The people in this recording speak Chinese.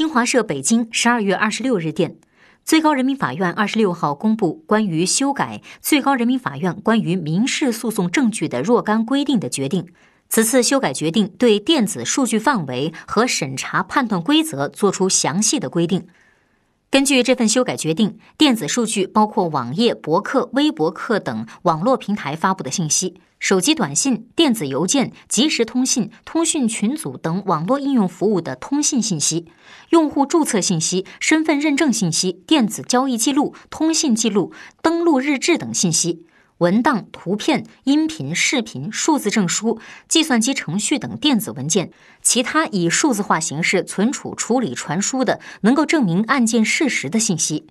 新华社北京十二月二十六日电，最高人民法院二十六号公布关于修改最高人民法院关于民事诉讼证据的若干规定的决定。此次修改决定对电子数据范围和审查判断规则作出详细的规定。根据这份修改决定，电子数据包括网页、博客、微博客等网络平台发布的信息、手机短信、电子邮件、即时通信、通讯群组等网络应用服务的通信信息、用户注册信息、身份认证信息、电子交易记录、通信记录、登录日志等信息。文档、图片、音频、视频、数字证书、计算机程序等电子文件，其他以数字化形式存储、处理、传输的，能够证明案件事实的信息。